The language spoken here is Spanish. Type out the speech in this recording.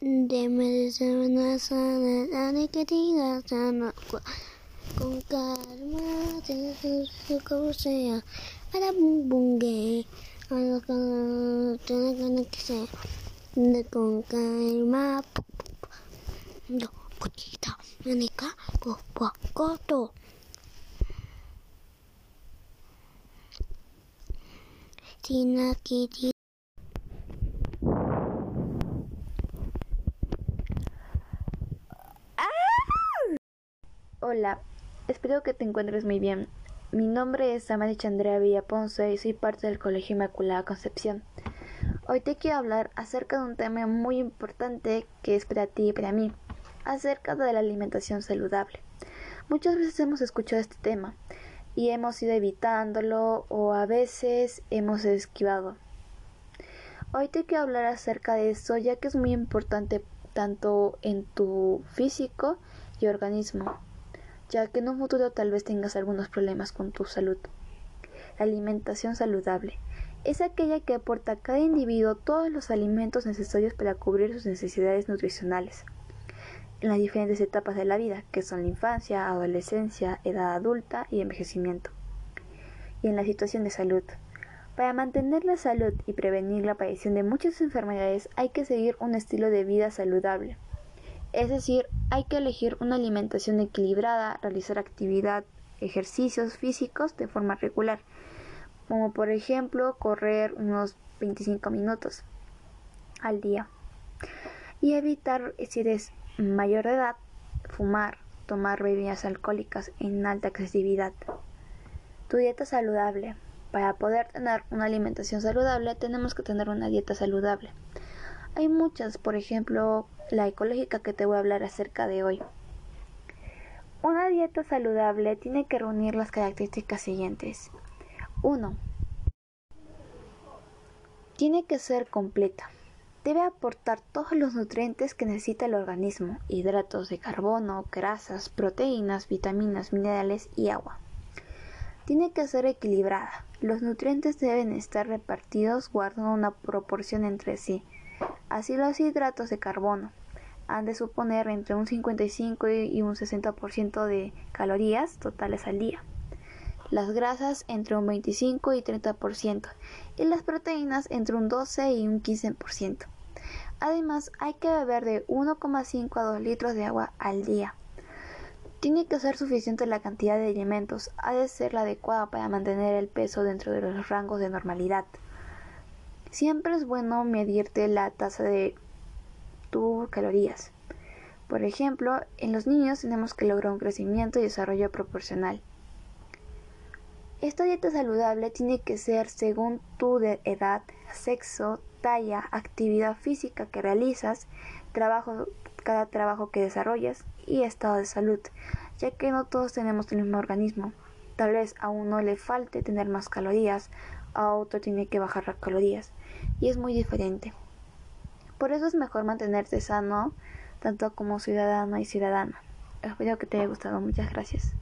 Debes amenazar a la que diga sana con calma, te como sea, para bum bum gay, a la que que sea, de con calma, no, poquita, manica, copo, coto. ティナキティ Hola, espero que te encuentres muy bien. Mi nombre es Amaricha Andrea Villaponce y soy parte del Colegio Inmaculada Concepción. Hoy te quiero hablar acerca de un tema muy importante que es para ti y para mí, acerca de la alimentación saludable. Muchas veces hemos escuchado este tema y hemos ido evitándolo o a veces hemos esquivado. Hoy te quiero hablar acerca de eso ya que es muy importante tanto en tu físico y organismo ya que en un futuro tal vez tengas algunos problemas con tu salud. La alimentación saludable es aquella que aporta a cada individuo todos los alimentos necesarios para cubrir sus necesidades nutricionales en las diferentes etapas de la vida, que son la infancia, adolescencia, edad adulta y envejecimiento, y en la situación de salud. Para mantener la salud y prevenir la aparición de muchas enfermedades hay que seguir un estilo de vida saludable. Es decir, hay que elegir una alimentación equilibrada, realizar actividad, ejercicios físicos de forma regular, como por ejemplo correr unos 25 minutos al día. Y evitar, si eres mayor de edad, fumar, tomar bebidas alcohólicas en alta agresividad. Tu dieta saludable. Para poder tener una alimentación saludable tenemos que tener una dieta saludable. Hay muchas, por ejemplo, la ecológica que te voy a hablar acerca de hoy. Una dieta saludable tiene que reunir las características siguientes. 1. Tiene que ser completa. Debe aportar todos los nutrientes que necesita el organismo, hidratos de carbono, grasas, proteínas, vitaminas, minerales y agua. Tiene que ser equilibrada. Los nutrientes deben estar repartidos guardando una proporción entre sí. Así los hidratos de carbono han de suponer entre un 55 y un 60% de calorías totales al día. Las grasas entre un 25 y 30% y las proteínas entre un 12 y un 15%. Además, hay que beber de 1,5 a 2 litros de agua al día. Tiene que ser suficiente la cantidad de alimentos, ha de ser la adecuada para mantener el peso dentro de los rangos de normalidad. Siempre es bueno medirte la tasa de tus calorías. Por ejemplo, en los niños tenemos que lograr un crecimiento y desarrollo proporcional. Esta dieta saludable tiene que ser según tu edad, sexo, talla, actividad física que realizas, trabajo, cada trabajo que desarrollas y estado de salud, ya que no todos tenemos el mismo organismo. Tal vez a uno le falte tener más calorías, a otro tiene que bajar las calorías y es muy diferente. Por eso es mejor mantenerse sano tanto como ciudadano y ciudadana. Espero que te haya gustado. Muchas gracias.